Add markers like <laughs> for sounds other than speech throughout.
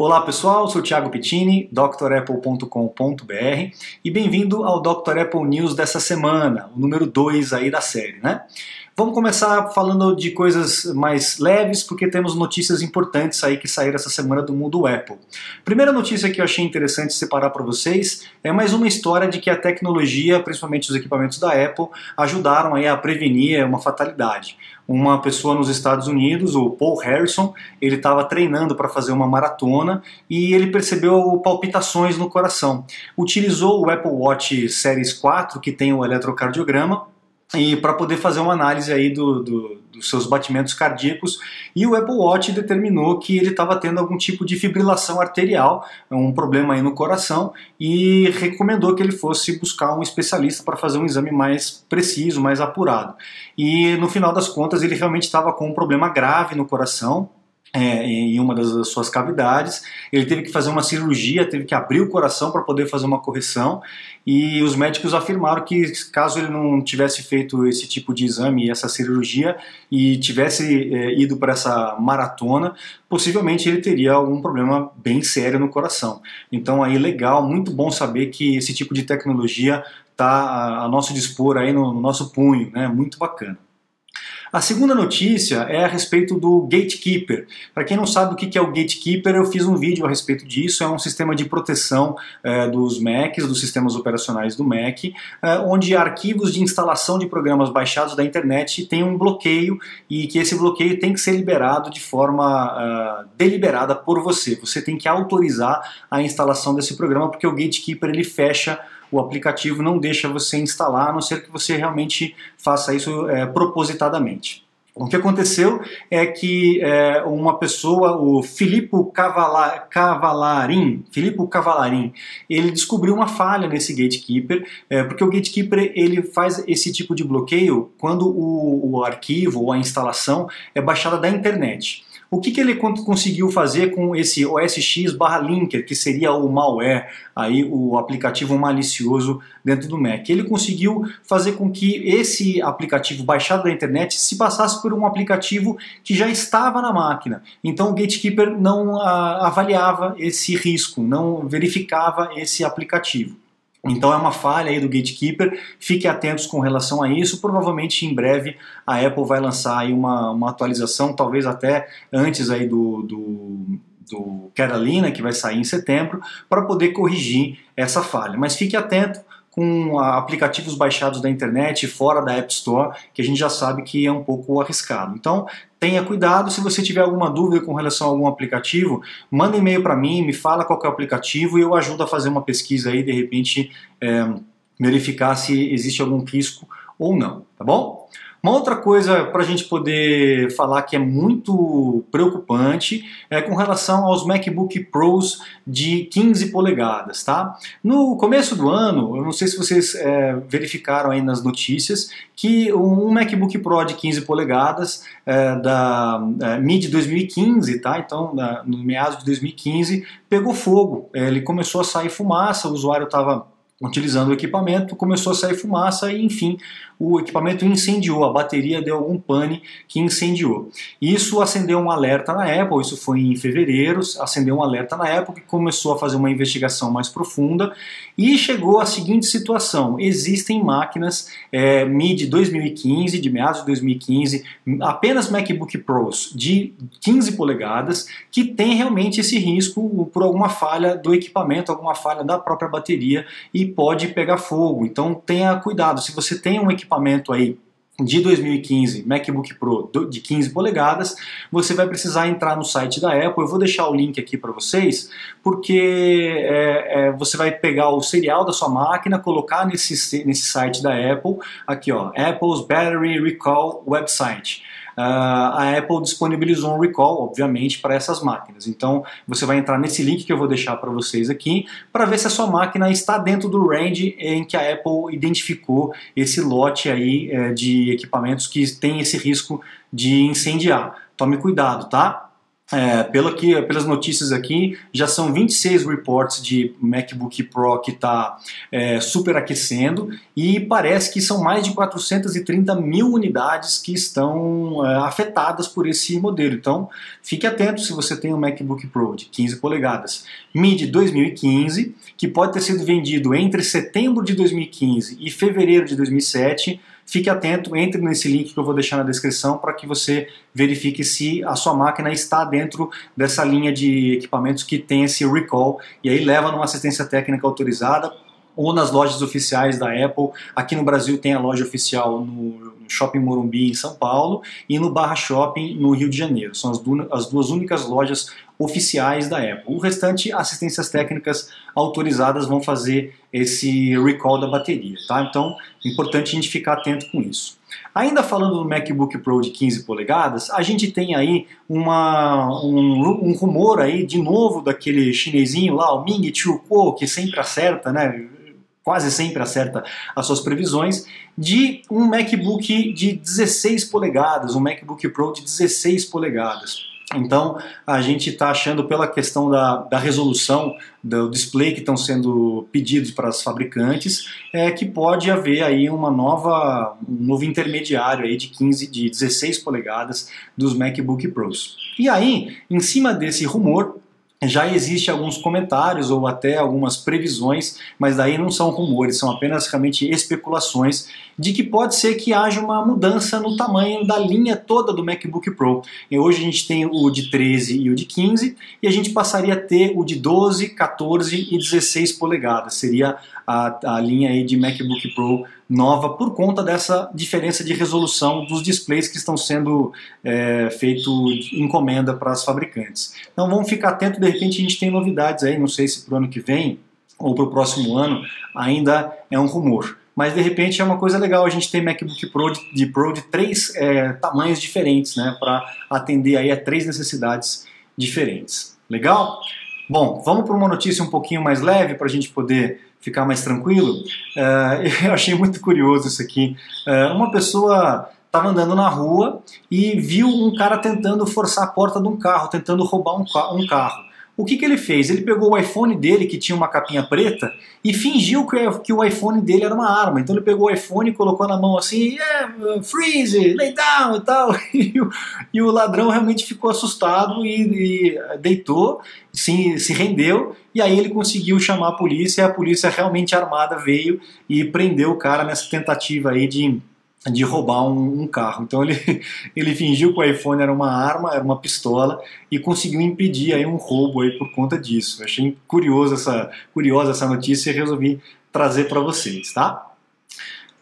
Olá pessoal, sou Thiago Pittini, drapple.com.br e bem-vindo ao Dr. Apple News dessa semana, o número 2 aí da série, né? Vamos começar falando de coisas mais leves, porque temos notícias importantes aí que saíram essa semana do mundo Apple. Primeira notícia que eu achei interessante separar para vocês é mais uma história de que a tecnologia, principalmente os equipamentos da Apple, ajudaram aí a prevenir uma fatalidade uma pessoa nos Estados Unidos, o Paul Harrison, ele estava treinando para fazer uma maratona e ele percebeu palpitações no coração. Utilizou o Apple Watch Series 4, que tem o eletrocardiograma, e para poder fazer uma análise aí do, do, dos seus batimentos cardíacos e o Apple Watch determinou que ele estava tendo algum tipo de fibrilação arterial, um problema aí no coração e recomendou que ele fosse buscar um especialista para fazer um exame mais preciso, mais apurado. E no final das contas ele realmente estava com um problema grave no coração, é, em uma das suas cavidades. Ele teve que fazer uma cirurgia, teve que abrir o coração para poder fazer uma correção. E os médicos afirmaram que caso ele não tivesse feito esse tipo de exame e essa cirurgia e tivesse é, ido para essa maratona, possivelmente ele teria algum problema bem sério no coração. Então aí legal, muito bom saber que esse tipo de tecnologia está a nosso dispor aí no, no nosso punho, né? Muito bacana. A segunda notícia é a respeito do Gatekeeper. Para quem não sabe o que é o Gatekeeper, eu fiz um vídeo a respeito disso. É um sistema de proteção é, dos Macs, dos sistemas operacionais do Mac, é, onde arquivos de instalação de programas baixados da internet têm um bloqueio e que esse bloqueio tem que ser liberado de forma uh, deliberada por você. Você tem que autorizar a instalação desse programa porque o Gatekeeper ele fecha o aplicativo não deixa você instalar, a não ser que você realmente faça isso é, propositadamente. O que aconteceu é que é, uma pessoa, o Filippo Cavala, Cavalarin, Filippo Cavalarin, ele descobriu uma falha nesse gatekeeper, é, porque o gatekeeper ele faz esse tipo de bloqueio quando o, o arquivo ou a instalação é baixada da internet. O que, que ele conseguiu fazer com esse OS barra linker, que seria o malware, aí o aplicativo malicioso dentro do Mac? Ele conseguiu fazer com que esse aplicativo baixado da internet se passasse por um aplicativo que já estava na máquina. Então o Gatekeeper não a, ah, avaliava esse risco, não verificava esse aplicativo. Então é uma falha aí do Gatekeeper, fiquem atentos com relação a isso. Provavelmente em breve a Apple vai lançar aí uma, uma atualização, talvez até antes aí do, do, do Carolina, que vai sair em setembro, para poder corrigir essa falha. Mas fique atento, com aplicativos baixados da internet fora da App Store, que a gente já sabe que é um pouco arriscado. Então, tenha cuidado. Se você tiver alguma dúvida com relação a algum aplicativo, manda e-mail para mim, me fala qual é o aplicativo e eu ajudo a fazer uma pesquisa aí, de repente, é, verificar se existe algum risco ou não, tá bom? Uma outra coisa para a gente poder falar que é muito preocupante é com relação aos MacBook Pros de 15 polegadas, tá? No começo do ano, eu não sei se vocês é, verificaram aí nas notícias, que um MacBook Pro de 15 polegadas é, da é, mid 2015, tá? Então, na, no meados de 2015, pegou fogo. Ele começou a sair fumaça, o usuário estava utilizando o equipamento, começou a sair fumaça e, enfim, o equipamento incendiou, a bateria deu algum pane que incendiou. Isso acendeu um alerta na Apple, isso foi em fevereiro, acendeu um alerta na Apple que começou a fazer uma investigação mais profunda e chegou à seguinte situação: existem máquinas é, mid 2015, de meados de 2015, apenas MacBook Pros de 15 polegadas que tem realmente esse risco por alguma falha do equipamento, alguma falha da própria bateria e pode pegar fogo. Então tenha cuidado. Se você tem um equipamento aí de 2015, MacBook Pro de 15 polegadas, você vai precisar entrar no site da Apple. Eu vou deixar o link aqui para vocês, porque é, é, você vai pegar o serial da sua máquina, colocar nesse, nesse site da Apple, aqui ó, Apple's Battery Recall Website. Uh, a Apple disponibilizou um recall, obviamente, para essas máquinas. Então você vai entrar nesse link que eu vou deixar para vocês aqui para ver se a sua máquina está dentro do range em que a Apple identificou esse lote aí é, de equipamentos que tem esse risco de incendiar. Tome cuidado, tá? É, pelo que, pelas notícias aqui, já são 26 reports de MacBook Pro que está é, superaquecendo e parece que são mais de 430 mil unidades que estão é, afetadas por esse modelo. Então, fique atento se você tem um MacBook Pro de 15 polegadas mid 2015, que pode ter sido vendido entre setembro de 2015 e fevereiro de 2007 Fique atento, entre nesse link que eu vou deixar na descrição para que você verifique se a sua máquina está dentro dessa linha de equipamentos que tem esse recall e aí leva numa assistência técnica autorizada ou nas lojas oficiais da Apple. Aqui no Brasil tem a loja oficial no Shopping Morumbi em São Paulo e no Barra Shopping no Rio de Janeiro. São as, duas, as duas únicas lojas oficiais da Apple. O restante, assistências técnicas autorizadas vão fazer esse recall da bateria, tá? Então, é importante a gente ficar atento com isso. Ainda falando do MacBook Pro de 15 polegadas, a gente tem aí uma, um, um rumor aí de novo daquele chinesinho lá, o Ming Chiu Kuo, que sempre acerta, né? quase sempre acerta as suas previsões, de um MacBook de 16 polegadas, um MacBook Pro de 16 polegadas. Então, a gente está achando, pela questão da, da resolução do display que estão sendo pedidos para os fabricantes, é que pode haver aí uma nova, um novo intermediário aí de 15, de 16 polegadas dos MacBook Pros. E aí, em cima desse rumor, já existe alguns comentários ou até algumas previsões, mas daí não são rumores, são apenas realmente especulações de que pode ser que haja uma mudança no tamanho da linha toda do MacBook Pro. E hoje a gente tem o de 13 e o de 15 e a gente passaria a ter o de 12, 14 e 16 polegadas. Seria a, a linha aí de MacBook Pro nova por conta dessa diferença de resolução dos displays que estão sendo é, feito encomenda para as fabricantes. Então vamos ficar atento, de repente a gente tem novidades aí, não sei se para o ano que vem ou para o próximo ano, ainda é um rumor. Mas de repente é uma coisa legal a gente ter MacBook Pro de, de Pro de três é, tamanhos diferentes, né, para atender aí a três necessidades diferentes. Legal? Bom, vamos para uma notícia um pouquinho mais leve para a gente poder ficar mais tranquilo, uh, <laughs> eu achei muito curioso isso aqui. Uh, uma pessoa estava andando na rua e viu um cara tentando forçar a porta de um carro, tentando roubar um, um carro. O que, que ele fez? Ele pegou o iPhone dele, que tinha uma capinha preta, e fingiu que, que o iPhone dele era uma arma. Então ele pegou o iPhone e colocou na mão assim, yeah, freeze, lay down e tal. <laughs> E o, e o ladrão realmente ficou assustado e, e deitou, se, se rendeu, e aí ele conseguiu chamar a polícia, e a polícia realmente armada veio e prendeu o cara nessa tentativa aí de de roubar um, um, carro. Então ele, <laughs> ele fingiu que o iPhone era uma arma, era uma pistola e conseguiu impedir aí um roubo aí por conta disso. Eu achei curioso essa, curiosa essa notícia e resolvi trazer para vocês, tá?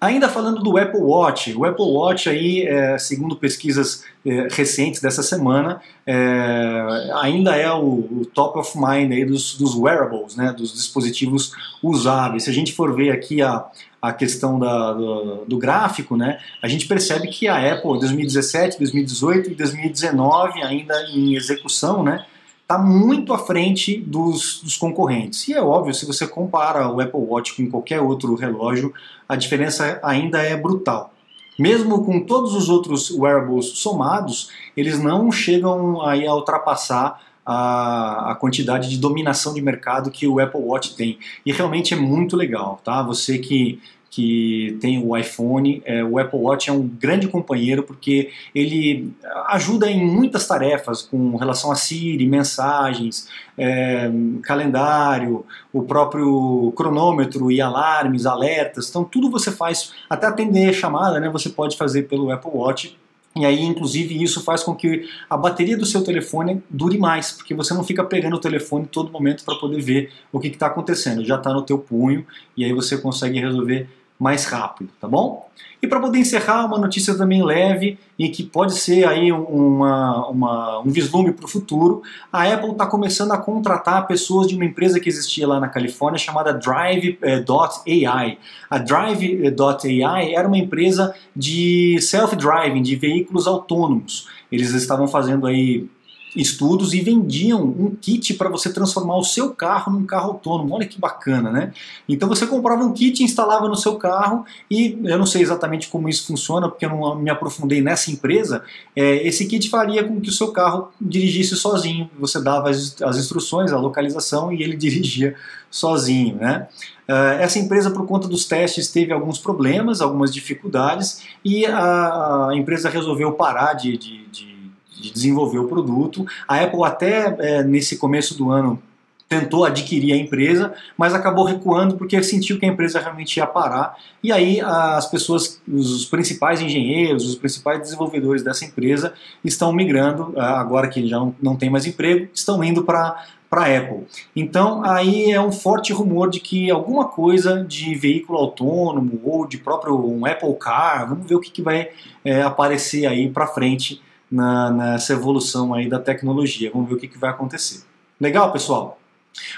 Ainda falando do Apple Watch, o Apple Watch aí, é, segundo pesquisas é, recentes dessa semana, é, ainda é o, o, top of mind aí dos, dos wearables, né, dos dispositivos usáveis. Se a gente for ver aqui a, a questão da, do, do, gráfico, né, a gente percebe que a Apple 2017, 2018 e 2019 ainda em execução, né, está muito à frente dos, dos, concorrentes. E é óbvio, se você compara o Apple Watch com qualquer outro relógio, a diferença ainda é brutal. Mesmo com todos os outros wearables somados, eles não chegam aí a ultrapassar a, a, quantidade de dominação de mercado que o Apple Watch tem. E realmente é muito legal, tá? Você que que tem o iPhone, é, o Apple Watch é um grande companheiro porque ele ajuda em muitas tarefas com relação a Siri, mensagens, é, calendário, o próprio cronômetro e alarmes, alertas. Então tudo você faz, até atender chamada, né? Você pode fazer pelo Apple Watch e aí, inclusive, isso faz com que a bateria do seu telefone dure mais, porque você não fica pegando o telefone todo momento para poder ver o que está acontecendo. Já está no teu punho e aí você consegue resolver mais rápido, tá bom? E para poder encerrar, uma notícia também leve e que pode ser aí uma, uma um vislumbre para o futuro. A Apple está começando a contratar pessoas de uma empresa que existia lá na Califórnia chamada Drive.ai. A Drive.ai era uma empresa de self-driving, de veículos autônomos. Eles estavam fazendo aí estudos e vendiam um kit para você transformar o seu carro num carro autônomo. Olha que bacana, né? Então você comprava um kit, instalava no seu carro e eu não sei exatamente como isso funciona, porque eu não me aprofundei nessa empresa. É, esse kit faria com que o seu carro dirigisse sozinho. Você dava as, as instruções, a localização e ele <laughs> dirigia sozinho, né? Uh, essa empresa, por conta dos testes, teve alguns problemas, algumas dificuldades e a, a empresa resolveu parar de, de, de de desenvolver o produto. A Apple até é, nesse começo do ano tentou adquirir a empresa, mas acabou recuando porque sentiu que a empresa realmente ia parar. E aí as pessoas, os principais engenheiros, os principais desenvolvedores dessa empresa estão migrando, agora que já não, tem mais emprego, estão indo para para a Apple. Então aí é um forte rumor de que alguma coisa de veículo autônomo ou de próprio um Apple Car, vamos ver o que, que vai é, aparecer aí para frente na, nessa evolução aí da tecnologia. Vamos ver o que, que vai acontecer. Legal, pessoal?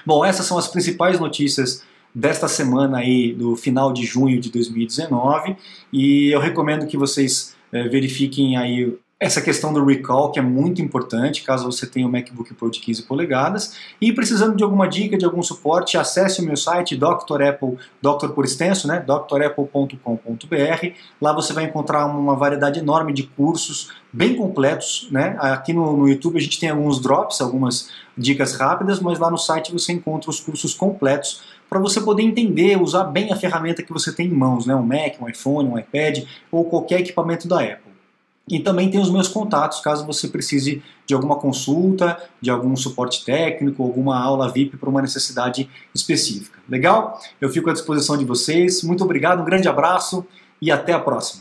Bom, essas são as principais notícias desta semana aí do final de junho de 2019 e eu recomendo que vocês é, verifiquem aí essa questão do recall, que é muito importante, caso você tenha um MacBook Pro de 15 polegadas. E precisando de alguma dica, de algum suporte, acesse o meu site Dr. Apple, Dr. por extenso, né, drapple.com.br. Lá você vai encontrar uma variedade enorme de cursos bem completos, né? Aqui no, no YouTube a gente tem alguns drops, algumas dicas rápidas, mas lá no site você encontra os cursos completos para você poder entender, usar bem a ferramenta que você tem em mãos, né? Um Mac, um iPhone, um iPad ou qualquer equipamento da Apple. E também tem os meus contatos, caso você precise de alguma consulta, de algum suporte técnico, alguma aula VIP para uma necessidade específica. Legal? Eu fico à disposição de vocês. Muito obrigado, um grande abraço e até a próxima.